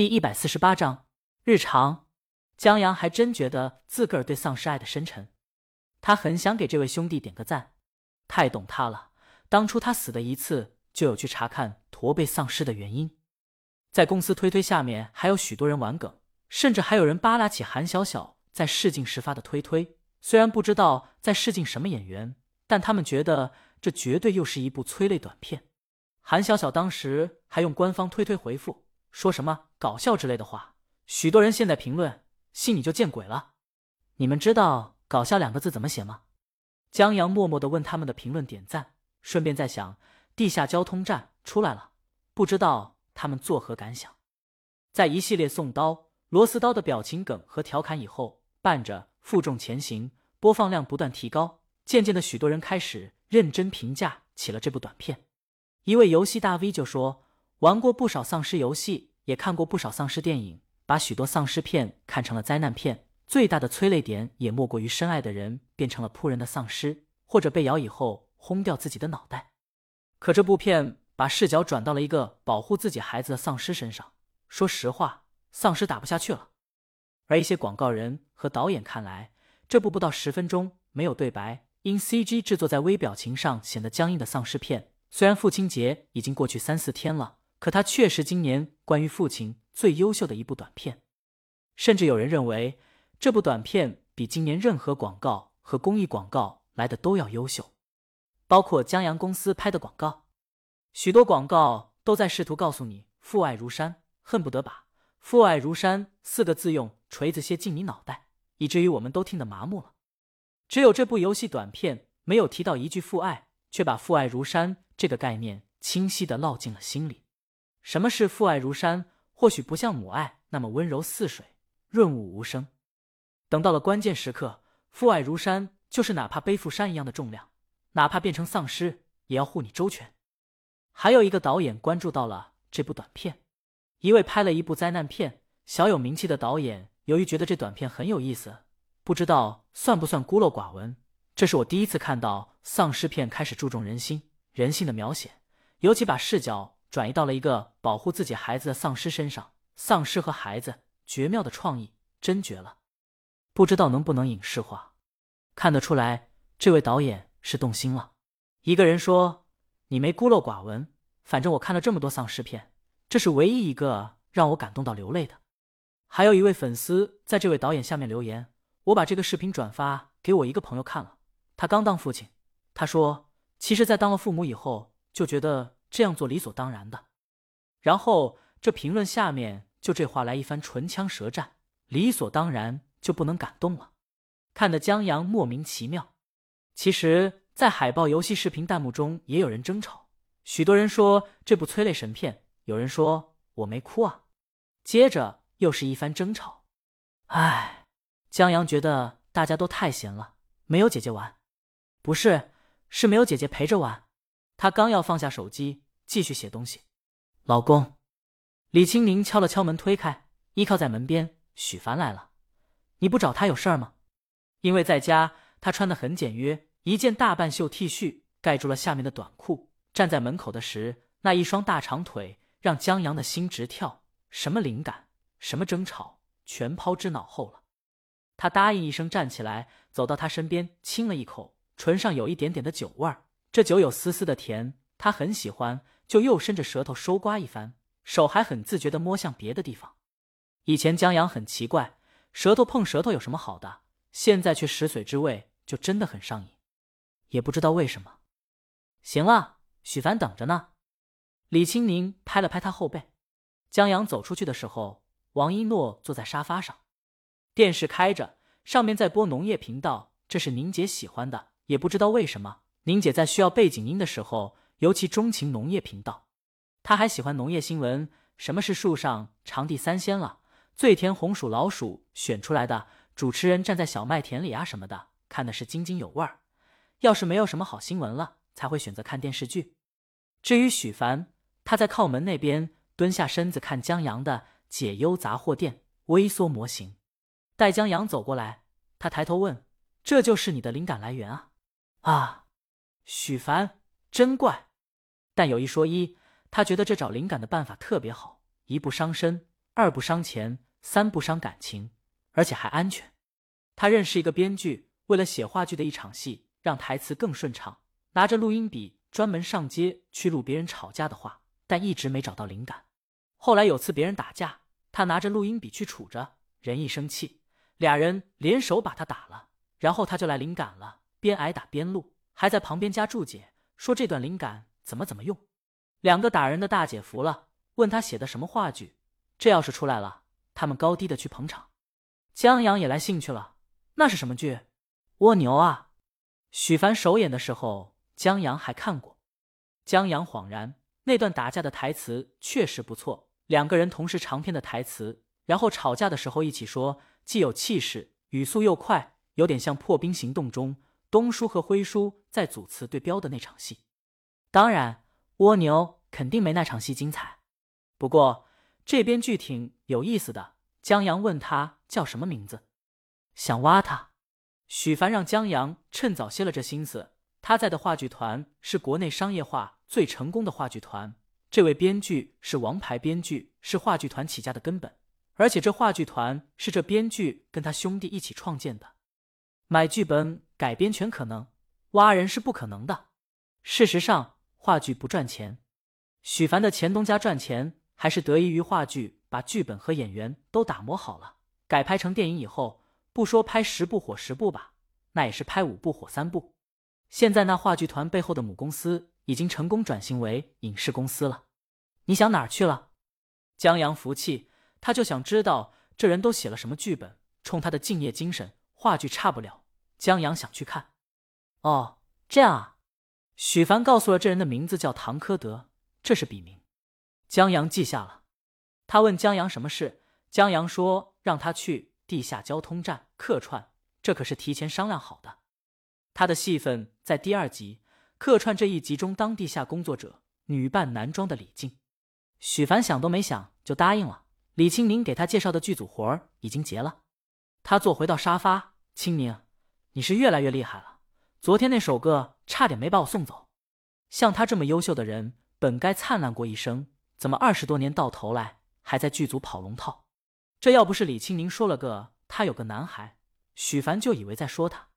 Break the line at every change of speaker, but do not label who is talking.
第一百四十八章日常。江阳还真觉得自个儿对丧尸爱的深沉，他很想给这位兄弟点个赞，太懂他了。当初他死的一次，就有去查看驼背丧尸的原因。在公司推推下面还有许多人玩梗，甚至还有人扒拉起韩小小在试镜时发的推推。虽然不知道在试镜什么演员，但他们觉得这绝对又是一部催泪短片。韩小小当时还用官方推推回复，说什么搞笑之类的话。许多人现在评论。信你就见鬼了！你们知道“搞笑”两个字怎么写吗？江阳默默的问他们的评论点赞，顺便在想地下交通站出来了，不知道他们作何感想。在一系列送刀、螺丝刀的表情梗和调侃以后，伴着负重前行，播放量不断提高，渐渐的，许多人开始认真评价起了这部短片。一位游戏大 V 就说：“玩过不少丧尸游戏，也看过不少丧尸电影。”把许多丧尸片看成了灾难片，最大的催泪点也莫过于深爱的人变成了扑人的丧尸，或者被咬以后轰掉自己的脑袋。可这部片把视角转到了一个保护自己孩子的丧尸身上，说实话，丧尸打不下去了。而一些广告人和导演看来，这部不到十分钟、没有对白、因 CG 制作在微表情上显得僵硬的丧尸片，虽然父亲节已经过去三四天了，可它确实今年关于父亲。最优秀的一部短片，甚至有人认为这部短片比今年任何广告和公益广告来的都要优秀。包括江阳公司拍的广告，许多广告都在试图告诉你“父爱如山”，恨不得把“父爱如山”四个字用锤子楔进你脑袋，以至于我们都听得麻木了。只有这部游戏短片没有提到一句父爱，却把“父爱如山”这个概念清晰的烙进了心里。什么是“父爱如山”？或许不像母爱那么温柔似水、润物无声。等到了关键时刻，父爱如山，就是哪怕背负山一样的重量，哪怕变成丧尸，也要护你周全。还有一个导演关注到了这部短片，一位拍了一部灾难片、小有名气的导演，由于觉得这短片很有意思，不知道算不算孤陋寡闻。这是我第一次看到丧尸片开始注重人心、人性的描写，尤其把视角。转移到了一个保护自己孩子的丧尸身上，丧尸和孩子，绝妙的创意，真绝了！不知道能不能影视化？看得出来，这位导演是动心了。一个人说：“你没孤陋寡闻，反正我看了这么多丧尸片，这是唯一一个让我感动到流泪的。”还有一位粉丝在这位导演下面留言：“我把这个视频转发给我一个朋友看了，他刚当父亲，他说，其实，在当了父母以后，就觉得。”这样做理所当然的，然后这评论下面就这话来一番唇枪舌战，理所当然就不能感动了，看得江阳莫名其妙。其实，在海报、游戏视频弹幕中也有人争吵，许多人说这部催泪神片，有人说我没哭啊，接着又是一番争吵。唉，江阳觉得大家都太闲了，没有姐姐玩，不是，是没有姐姐陪着玩。他刚要放下手机，继续写东西。老公，李青宁敲了敲门，推开，依靠在门边。许凡来了，你不找他有事儿吗？因为在家，他穿的很简约，一件大半袖 T 恤盖住了下面的短裤。站在门口的时，那一双大长腿让江阳的心直跳。什么灵感，什么争吵，全抛之脑后了。他答应一声，站起来，走到他身边，亲了一口，唇上有一点点的酒味儿。这酒有丝丝的甜，他很喜欢，就又伸着舌头收刮一番，手还很自觉的摸向别的地方。以前江阳很奇怪，舌头碰舌头有什么好的，现在却食髓之味，就真的很上瘾，也不知道为什么。行了，许凡等着呢。李青宁拍了拍他后背。江阳走出去的时候，王一诺坐在沙发上，电视开着，上面在播农业频道，这是宁姐喜欢的，也不知道为什么。宁姐在需要背景音的时候，尤其钟情农业频道。她还喜欢农业新闻，什么是树上长地三鲜了，最甜红薯老鼠选出来的主持人站在小麦田里啊什么的，看的是津津有味儿。要是没有什么好新闻了，才会选择看电视剧。至于许凡，他在靠门那边蹲下身子看江阳的解忧杂货店微缩模型。待江阳走过来，他抬头问：“这就是你的灵感来源啊？”啊。许凡真怪，但有一说一，他觉得这找灵感的办法特别好，一不伤身，二不伤钱，三不伤感情，而且还安全。他认识一个编剧，为了写话剧的一场戏，让台词更顺畅，拿着录音笔专门上街去录别人吵架的话，但一直没找到灵感。后来有次别人打架，他拿着录音笔去杵着，人一生气，俩人联手把他打了，然后他就来灵感了，边挨打边录，还在旁边加注解，说这段灵感怎么怎么用。两个打人的大姐服了，问他写的什么话剧，这要是出来了，他们高低的去捧场。江阳也来兴趣了。那是什么剧？蜗牛啊！许凡首演的时候，江阳还看过。江阳恍然，那段打架的台词确实不错，两个人同时长篇的台词，然后吵架的时候一起说，既有气势，语速又快，有点像《破冰行动》中东叔和辉叔在组词对标的那场戏。当然，蜗牛肯定没那场戏精彩。不过这编剧挺有意思的。江阳问他叫什么名字。想挖他，许凡让江阳趁早歇了这心思。他在的话剧团是国内商业化最成功的话剧团，这位编剧是王牌编剧，是话剧团起家的根本。而且这话剧团是这编剧跟他兄弟一起创建的。买剧本改编权可能，挖人是不可能的。事实上，话剧不赚钱。许凡的前东家赚钱，还是得益于话剧把剧本和演员都打磨好了，改拍成电影以后。不说拍十部火十部吧，那也是拍五部火三部。现在那话剧团背后的母公司已经成功转型为影视公司了。你想哪儿去了？江阳服气，他就想知道这人都写了什么剧本。冲他的敬业精神，话剧差不了。江阳想去看。哦，这样啊。许凡告诉了这人的名字叫唐科德，这是笔名。江阳记下了。他问江阳什么事，江阳说让他去。地下交通站客串，这可是提前商量好的。他的戏份在第二集客串这一集中当地下工作者，女扮男装的李静。许凡想都没想就答应了。李清明给他介绍的剧组活儿已经结了。他坐回到沙发，清明，你是越来越厉害了。昨天那首歌差点没把我送走。像他这么优秀的人，本该灿烂过一生，怎么二十多年到头来还在剧组跑龙套？这要不是李青宁说了个他有个男孩，许凡就以为在说他。